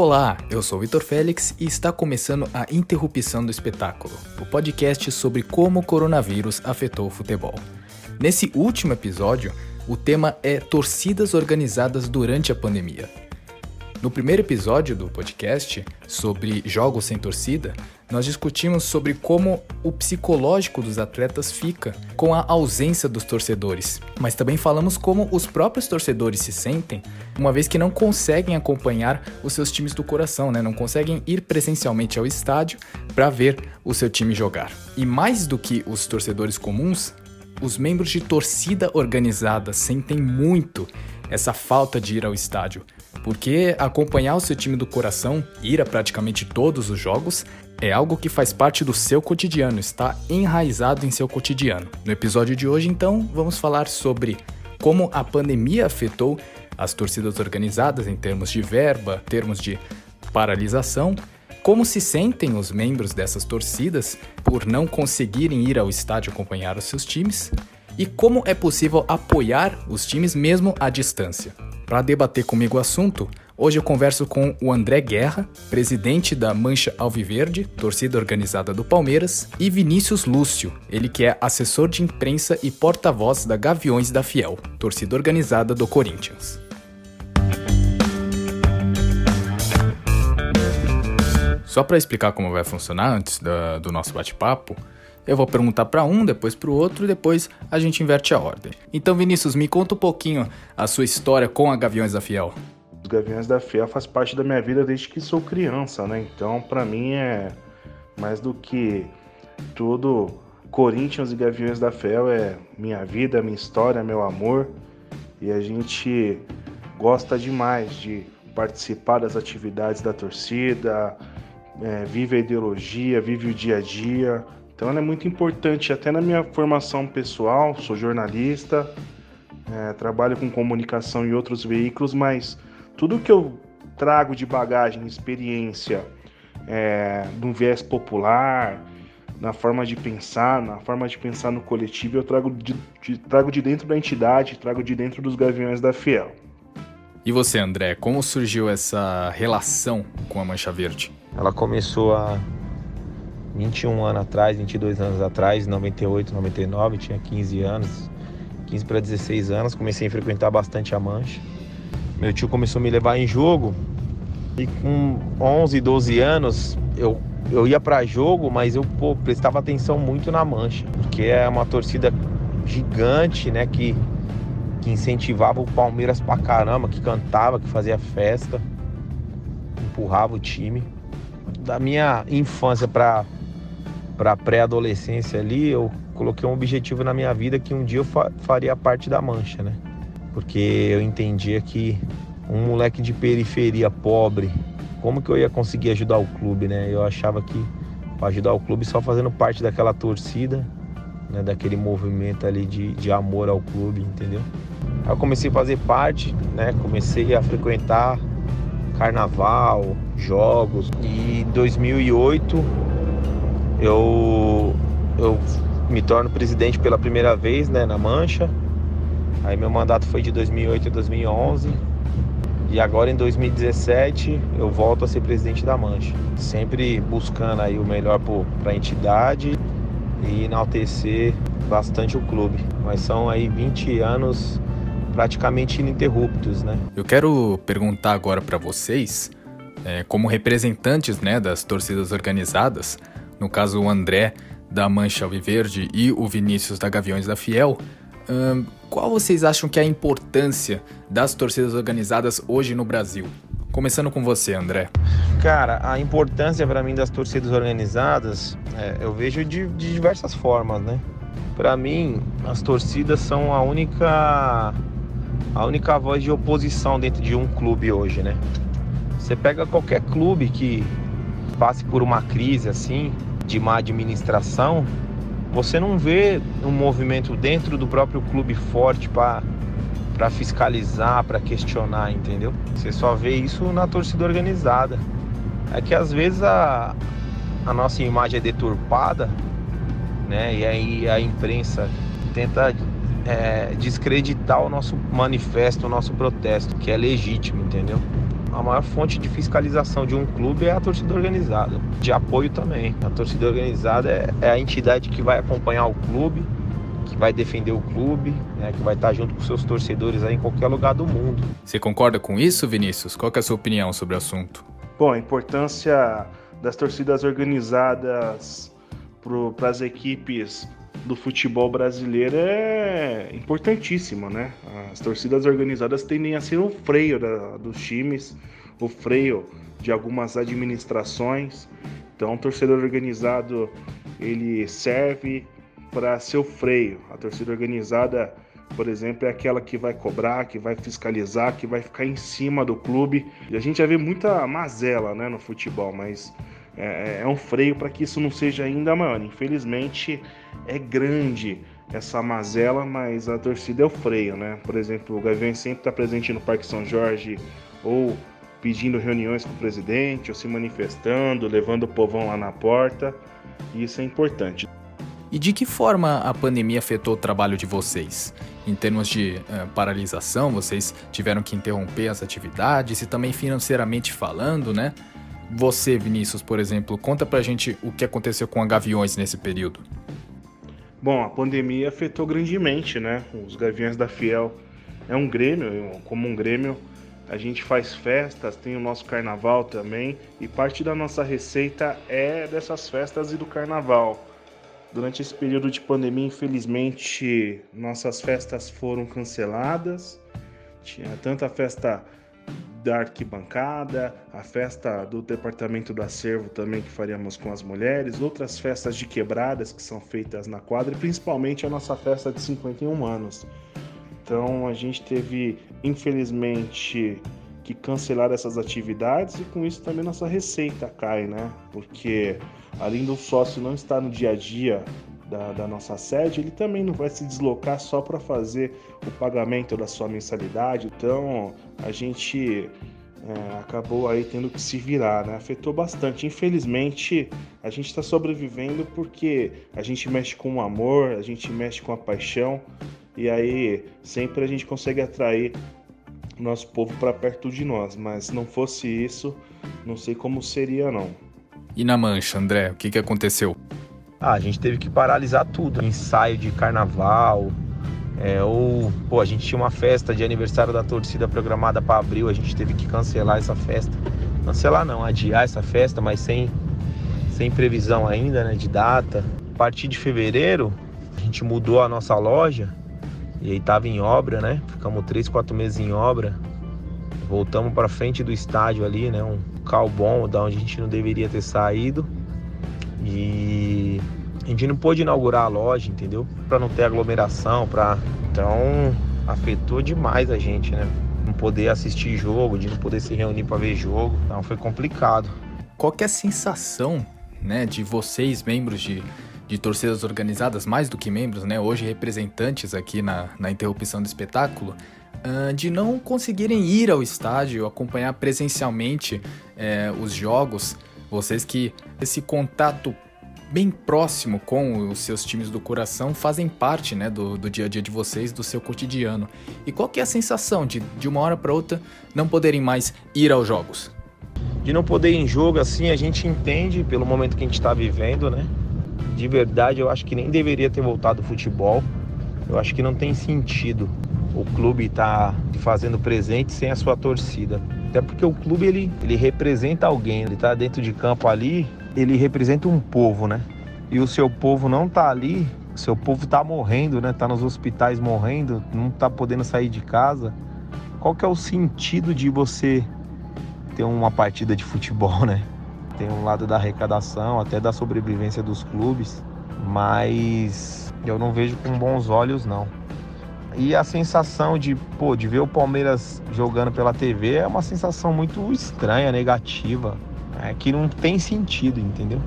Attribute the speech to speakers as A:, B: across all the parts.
A: Olá, eu sou Vitor Félix e está começando a Interrupção do Espetáculo, o podcast sobre como o coronavírus afetou o futebol. Nesse último episódio, o tema é torcidas organizadas durante a pandemia. No primeiro episódio do podcast, sobre jogos sem torcida, nós discutimos sobre como o psicológico dos atletas fica com a ausência dos torcedores, mas também falamos como os próprios torcedores se sentem, uma vez que não conseguem acompanhar os seus times do coração, né? não conseguem ir presencialmente ao estádio para ver o seu time jogar. E mais do que os torcedores comuns, os membros de torcida organizada sentem muito essa falta de ir ao estádio porque acompanhar o seu time do coração, ir a praticamente todos os jogos, é algo que faz parte do seu cotidiano, está enraizado em seu cotidiano. No episódio de hoje, então, vamos falar sobre como a pandemia afetou as torcidas organizadas em termos de verba, termos de paralisação, como se sentem os membros dessas torcidas por não conseguirem ir ao estádio acompanhar os seus times e como é possível apoiar os times mesmo à distância. Para debater comigo o assunto, hoje eu converso com o André Guerra, presidente da Mancha Alviverde, torcida organizada do Palmeiras, e Vinícius Lúcio, ele que é assessor de imprensa e porta-voz da Gaviões da Fiel, torcida organizada do Corinthians. Só para explicar como vai funcionar antes da, do nosso bate-papo, eu vou perguntar para um, depois para o outro e depois a gente inverte a ordem. Então, Vinícius, me conta um pouquinho a sua história com a Gaviões da Fiel.
B: Os Gaviões da Fiel faz parte da minha vida desde que sou criança, né? Então, para mim é mais do que tudo. Corinthians e Gaviões da Fiel é minha vida, minha história, meu amor. E a gente gosta demais de participar das atividades da torcida, é, vive a ideologia, vive o dia a dia. Então ela é muito importante até na minha formação pessoal, sou jornalista, é, trabalho com comunicação e outros veículos, mas tudo que eu trago de bagagem, experiência, é, um viés popular, na forma de pensar, na forma de pensar no coletivo, eu trago de, de, trago de dentro da entidade, trago de dentro dos Gaviões da Fiel.
A: E você, André, como surgiu essa relação com a Mancha Verde?
C: Ela começou a 21 anos atrás, 22 anos atrás, 98, 99, tinha 15 anos, 15 para 16 anos, comecei a frequentar bastante a mancha. Meu tio começou a me levar em jogo e com 11, 12 anos eu, eu ia para jogo, mas eu pô, prestava atenção muito na mancha, porque é uma torcida gigante, né, que, que incentivava o Palmeiras pra caramba, que cantava, que fazia festa, empurrava o time. Da minha infância para para pré-adolescência ali, eu coloquei um objetivo na minha vida que um dia eu fa faria parte da mancha, né? Porque eu entendia que um moleque de periferia pobre, como que eu ia conseguir ajudar o clube, né? Eu achava que para ajudar o clube só fazendo parte daquela torcida, né? daquele movimento ali de, de amor ao clube, entendeu? Aí eu comecei a fazer parte, né? Comecei a frequentar carnaval, jogos. E em 2008 eu, eu me torno presidente pela primeira vez né, na Mancha. Aí meu mandato foi de 2008 a 2011. E agora em 2017 eu volto a ser presidente da Mancha. Sempre buscando aí o melhor para a entidade e enaltecer bastante o clube. Mas são aí 20 anos praticamente ininterruptos, né?
A: Eu quero perguntar agora para vocês, é, como representantes né, das torcidas organizadas, no caso o André da Mancha Alviverde e o Vinícius da Gaviões da Fiel, hum, qual vocês acham que é a importância das torcidas organizadas hoje no Brasil? Começando com você, André.
C: Cara, a importância para mim das torcidas organizadas, é, eu vejo de, de diversas formas, né? Para mim, as torcidas são a única a única voz de oposição dentro de um clube hoje, né? Você pega qualquer clube que passe por uma crise assim, de má administração, você não vê um movimento dentro do próprio clube forte para fiscalizar, para questionar, entendeu? Você só vê isso na torcida organizada. É que às vezes a, a nossa imagem é deturpada, né? E aí a imprensa tenta é, descreditar o nosso manifesto, o nosso protesto, que é legítimo, entendeu? A maior fonte de fiscalização de um clube é a torcida organizada, de apoio também. A torcida organizada é, é a entidade que vai acompanhar o clube, que vai defender o clube, né, que vai estar junto com seus torcedores aí em qualquer lugar do mundo.
A: Você concorda com isso, Vinícius? Qual é a sua opinião sobre o assunto?
B: Bom, a importância das torcidas organizadas para as equipes do futebol brasileiro é importantíssima, né? As torcidas organizadas tendem a ser o freio da, dos times, o freio de algumas administrações. Então, o torcedor organizado ele serve para ser o freio. A torcida organizada, por exemplo, é aquela que vai cobrar, que vai fiscalizar, que vai ficar em cima do clube. E a gente já vê muita mazela, né, no futebol, mas é, é um freio para que isso não seja ainda maior. Infelizmente é grande essa mazela, mas a torcida é o freio, né? Por exemplo, o Gaviões sempre está presente no Parque São Jorge ou pedindo reuniões com o presidente, ou se manifestando, levando o povão lá na porta, e isso é importante.
A: E de que forma a pandemia afetou o trabalho de vocês? Em termos de uh, paralisação, vocês tiveram que interromper as atividades e também financeiramente falando, né? Você, Vinícius, por exemplo, conta pra gente o que aconteceu com a Gaviões nesse período.
B: Bom, a pandemia afetou grandemente, né? Os Gaviões da Fiel é um grêmio, como um grêmio, a gente faz festas, tem o nosso carnaval também, e parte da nossa receita é dessas festas e do carnaval. Durante esse período de pandemia, infelizmente, nossas festas foram canceladas. Tinha tanta festa da arquibancada, a festa do departamento do acervo também que faríamos com as mulheres, outras festas de quebradas que são feitas na quadra e principalmente a nossa festa de 51 anos. Então a gente teve, infelizmente, que cancelar essas atividades e com isso também nossa receita cai, né? Porque além do sócio não estar no dia a dia da, da nossa sede, ele também não vai se deslocar só para fazer o pagamento da sua mensalidade. Então a gente é, acabou aí tendo que se virar, né? Afetou bastante. Infelizmente, a gente está sobrevivendo porque a gente mexe com o amor, a gente mexe com a paixão e aí sempre a gente consegue atrair o nosso povo para perto de nós. Mas se não fosse isso, não sei como seria não.
A: E na mancha, André, o que, que aconteceu?
C: Ah, a gente teve que paralisar tudo, ensaio de carnaval, é, ou pô, a gente tinha uma festa de aniversário da torcida programada para abril, a gente teve que cancelar essa festa. Cancelar não, adiar essa festa, mas sem, sem previsão ainda, né, de data. A partir de fevereiro, a gente mudou a nossa loja e aí tava em obra, né? Ficamos três, quatro meses em obra. Voltamos para frente do estádio ali, né? Um cal bom, da onde a gente não deveria ter saído. E a gente não pôde inaugurar a loja, entendeu? Para não ter aglomeração, para então afetou demais a gente, né? Não poder assistir jogo, de não poder se reunir para ver jogo, então foi complicado.
A: Qual é a sensação, né, de vocês membros de de torcidas organizadas, mais do que membros, né, hoje representantes aqui na, na interrupção do espetáculo, uh, de não conseguirem ir ao estádio, acompanhar presencialmente uh, os jogos, vocês que esse contato bem próximo com os seus times do coração fazem parte né, do, do dia a dia de vocês, do seu cotidiano. E qual que é a sensação de, de uma hora para outra não poderem mais ir aos jogos?
C: De não poder ir em jogo, assim, a gente entende pelo momento que a gente está vivendo, né? De verdade, eu acho que nem deveria ter voltado o futebol. Eu acho que não tem sentido o clube estar tá fazendo presente sem a sua torcida. Até porque o clube ele, ele representa alguém, ele está dentro de campo ali, ele representa um povo, né? E o seu povo não tá ali, o seu povo tá morrendo, né? Tá nos hospitais morrendo, não tá podendo sair de casa. Qual que é o sentido de você ter uma partida de futebol, né? Tem um lado da arrecadação, até da sobrevivência dos clubes, mas eu não vejo com bons olhos não. E a sensação de, pô, de ver o Palmeiras jogando pela TV é uma sensação muito estranha, negativa, é, que não tem sentido, entendeu?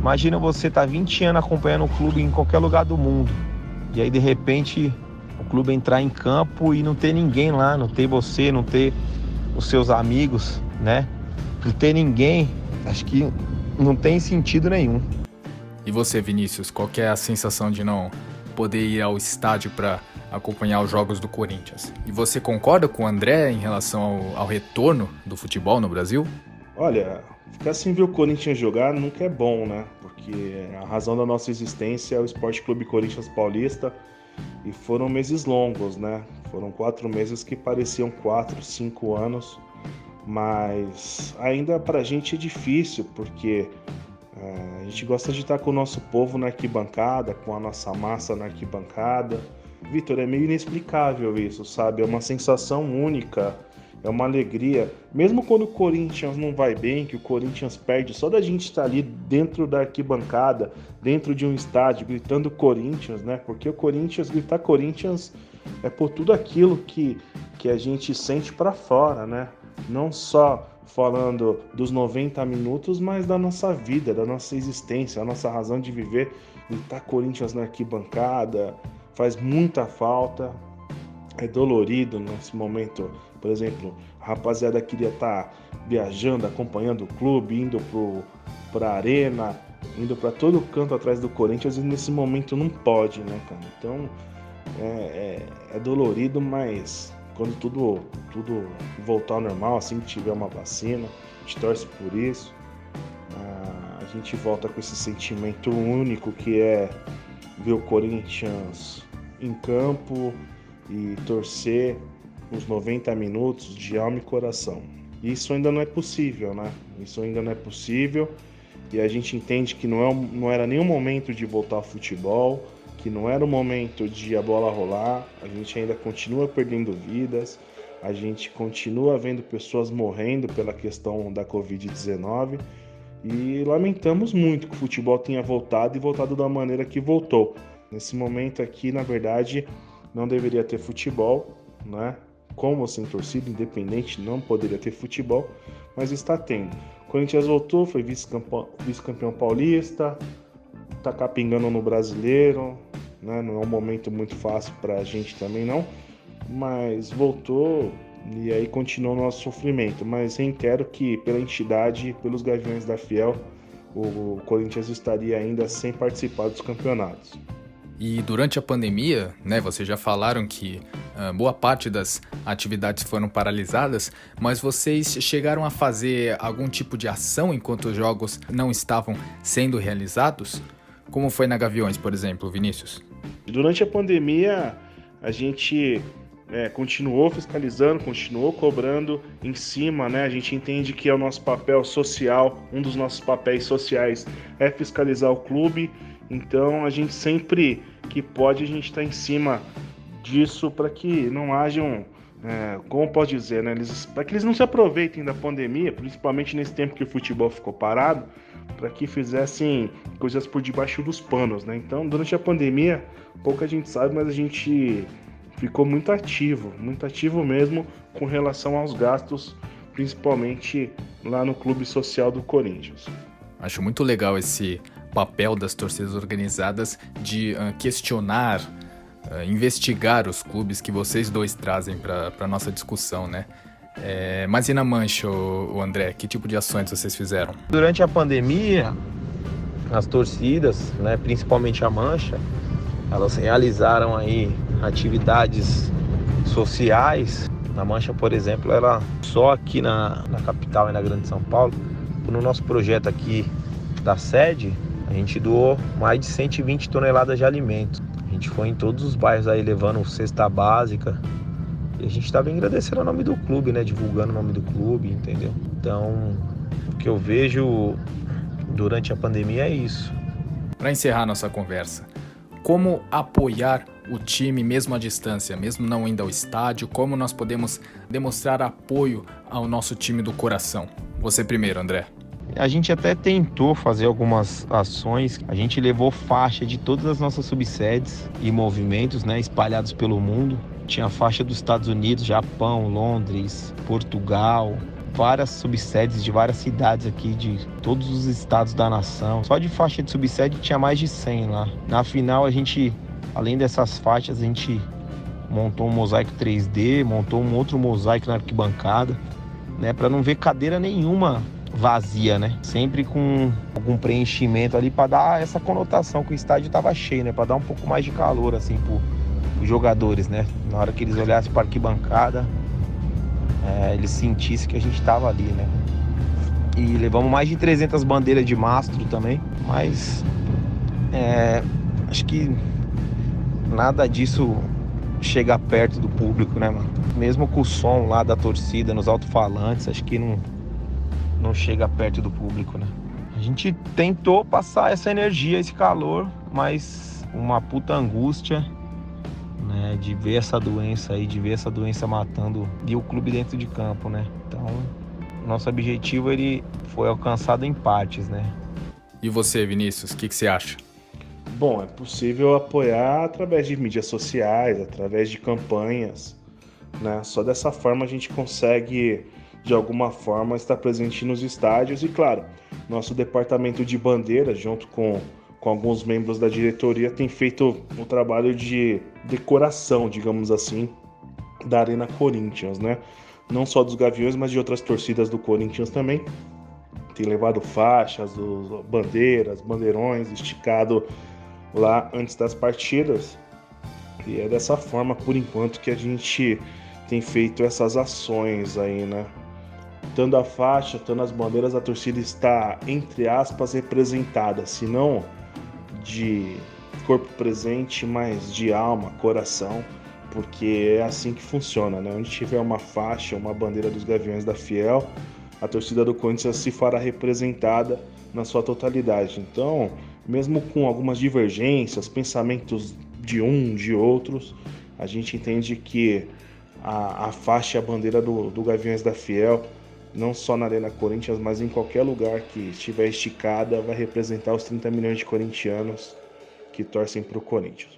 C: Imagina você tá 20 anos acompanhando o clube em qualquer lugar do mundo. E aí de repente o clube entrar em campo e não ter ninguém lá, não ter você, não ter os seus amigos, né? Não ter ninguém, acho que não tem sentido nenhum.
A: E você, Vinícius, qual é a sensação de não poder ir ao estádio para acompanhar os jogos do Corinthians. E você concorda com o André em relação ao, ao retorno do futebol no Brasil?
B: Olha, ficar sem ver o Corinthians jogar nunca é bom, né? Porque a razão da nossa existência é o Esporte Clube Corinthians Paulista e foram meses longos, né? Foram quatro meses que pareciam quatro, cinco anos, mas ainda pra gente é difícil, porque é, a gente gosta de estar com o nosso povo na arquibancada, com a nossa massa na arquibancada. Vitor, é meio inexplicável isso, sabe? É uma sensação única, é uma alegria. Mesmo quando o Corinthians não vai bem, que o Corinthians perde, só da gente estar ali dentro da arquibancada, dentro de um estádio, gritando Corinthians, né? Porque o Corinthians, gritar Corinthians é por tudo aquilo que, que a gente sente para fora, né? Não só falando dos 90 minutos, mas da nossa vida, da nossa existência, a nossa razão de viver. Gritar Corinthians na arquibancada faz muita falta, é dolorido nesse momento. Por exemplo, a rapaziada queria estar tá viajando, acompanhando o clube, indo para a arena, indo para todo canto atrás do Corinthians e nesse momento não pode, né, cara? Então é, é, é dolorido, mas quando tudo, tudo voltar ao normal, assim que tiver uma vacina, a gente torce por isso. Ah, a gente volta com esse sentimento único que é ver o Corinthians em campo e torcer uns 90 minutos de alma e coração. Isso ainda não é possível, né? Isso ainda não é possível e a gente entende que não, é, não era nenhum momento de voltar ao futebol, que não era o momento de a bola rolar, a gente ainda continua perdendo vidas, a gente continua vendo pessoas morrendo pela questão da Covid-19 e lamentamos muito que o futebol tenha voltado e voltado da maneira que voltou. Nesse momento aqui, na verdade, não deveria ter futebol, né? Como sem torcida, independente, não poderia ter futebol, mas está tendo. O Corinthians voltou, foi vice-campeão vice paulista, tá capingando no brasileiro, né? Não é um momento muito fácil para a gente também não, mas voltou e aí continua o nosso sofrimento. Mas reitero que pela entidade, pelos Gaviões da Fiel, o Corinthians estaria ainda sem participar dos campeonatos.
A: E durante a pandemia, né, vocês já falaram que boa parte das atividades foram paralisadas, mas vocês chegaram a fazer algum tipo de ação enquanto os jogos não estavam sendo realizados? Como foi na Gaviões, por exemplo, Vinícius?
B: Durante a pandemia, a gente é, continuou fiscalizando, continuou cobrando em cima, né? A gente entende que é o nosso papel social, um dos nossos papéis sociais é fiscalizar o clube então a gente sempre que pode a gente está em cima disso para que não hajam, é, como pode dizer, né, para que eles não se aproveitem da pandemia, principalmente nesse tempo que o futebol ficou parado, para que fizessem coisas por debaixo dos panos, né? Então durante a pandemia pouca gente sabe, mas a gente ficou muito ativo, muito ativo mesmo com relação aos gastos, principalmente lá no clube social do Corinthians.
A: Acho muito legal esse papel das torcidas organizadas de uh, questionar, uh, investigar os clubes que vocês dois trazem para a nossa discussão, né? É, mas e na Mancha, o, André, que tipo de ações vocês fizeram?
C: Durante a pandemia, as torcidas, né, principalmente a Mancha, elas realizaram aí atividades sociais. Na Mancha, por exemplo, ela só aqui na, na capital e na Grande São Paulo, no nosso projeto aqui da sede, a gente doou mais de 120 toneladas de alimentos. Gente foi em todos os bairros aí levando cesta básica. E a gente estava agradecendo o nome do clube, né? Divulgando o nome do clube, entendeu? Então, o que eu vejo durante a pandemia é isso.
A: Para encerrar nossa conversa, como apoiar o time mesmo à distância, mesmo não indo ao estádio? Como nós podemos demonstrar apoio ao nosso time do coração? Você primeiro, André.
C: A gente até tentou fazer algumas ações. A gente levou faixa de todas as nossas subsedes e movimentos, né, espalhados pelo mundo. Tinha faixa dos Estados Unidos, Japão, Londres, Portugal, várias subsedes de várias cidades aqui de todos os estados da nação. Só de faixa de subsede tinha mais de 100 lá. Na final a gente, além dessas faixas, a gente montou um mosaico 3D, montou um outro mosaico na arquibancada, né, para não ver cadeira nenhuma vazia, né? Sempre com algum preenchimento ali para dar essa conotação que o estádio estava cheio, né? Para dar um pouco mais de calor assim pro, os jogadores, né? Na hora que eles olhassem para a arquibancada, é, eles sentissem que a gente estava ali, né? E levamos mais de 300 bandeiras de mastro também, mas é, acho que nada disso chega perto do público, né, mano? Mesmo com o som lá da torcida nos alto-falantes, acho que não, não chega perto do público, né? A gente tentou passar essa energia, esse calor, mas uma puta angústia, né, de ver essa doença aí, de ver essa doença matando e o clube dentro de campo, né? Então, nosso objetivo ele foi alcançado em partes, né?
A: E você, Vinícius, o que, que você acha?
B: Bom, é possível apoiar através de mídias sociais, através de campanhas, né? Só dessa forma a gente consegue, de alguma forma, estar presente nos estádios e, claro, nosso departamento de bandeiras, junto com, com alguns membros da diretoria, tem feito um trabalho de decoração, digamos assim, da Arena Corinthians, né? Não só dos Gaviões, mas de outras torcidas do Corinthians também. Tem levado faixas, bandeiras, bandeirões, esticado lá antes das partidas. E é dessa forma, por enquanto, que a gente tem feito essas ações aí, né? Tanto a faixa, tanto as bandeiras, a torcida está, entre aspas, representada, se não de corpo presente, mas de alma, coração, porque é assim que funciona, né? Onde tiver uma faixa, uma bandeira dos Gaviões da Fiel, a torcida do Corinthians se fará representada na sua totalidade. Então, mesmo com algumas divergências, pensamentos de um, de outros, a gente entende que a, a faixa e a bandeira do, do Gaviões da Fiel, não só na Arena Corinthians, mas em qualquer lugar que estiver esticada, vai representar os 30 milhões de corintianos que torcem para o Corinthians.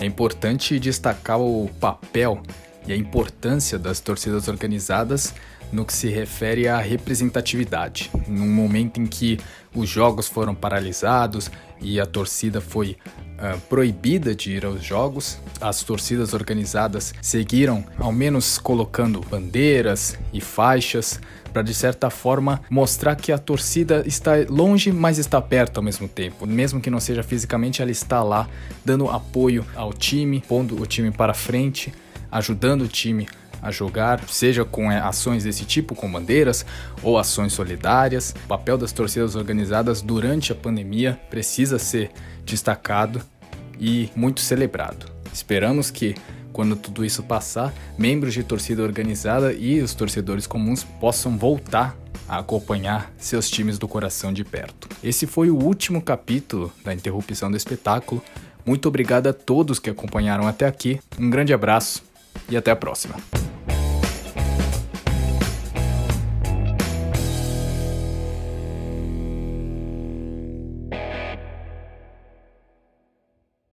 A: É importante destacar o papel e a importância das torcidas organizadas no que se refere à representatividade. Num momento em que os jogos foram paralisados e a torcida foi uh, proibida de ir aos jogos, as torcidas organizadas seguiram, ao menos colocando bandeiras e faixas para de certa forma mostrar que a torcida está longe, mas está perto ao mesmo tempo. Mesmo que não seja fisicamente, ela está lá dando apoio ao time, pondo o time para frente, ajudando o time a jogar, seja com é, ações desse tipo, com bandeiras ou ações solidárias. O papel das torcidas organizadas durante a pandemia precisa ser destacado e muito celebrado. Esperamos que, quando tudo isso passar, membros de torcida organizada e os torcedores comuns possam voltar a acompanhar seus times do coração de perto. Esse foi o último capítulo da interrupção do espetáculo. Muito obrigado a todos que acompanharam até aqui. Um grande abraço e até a próxima.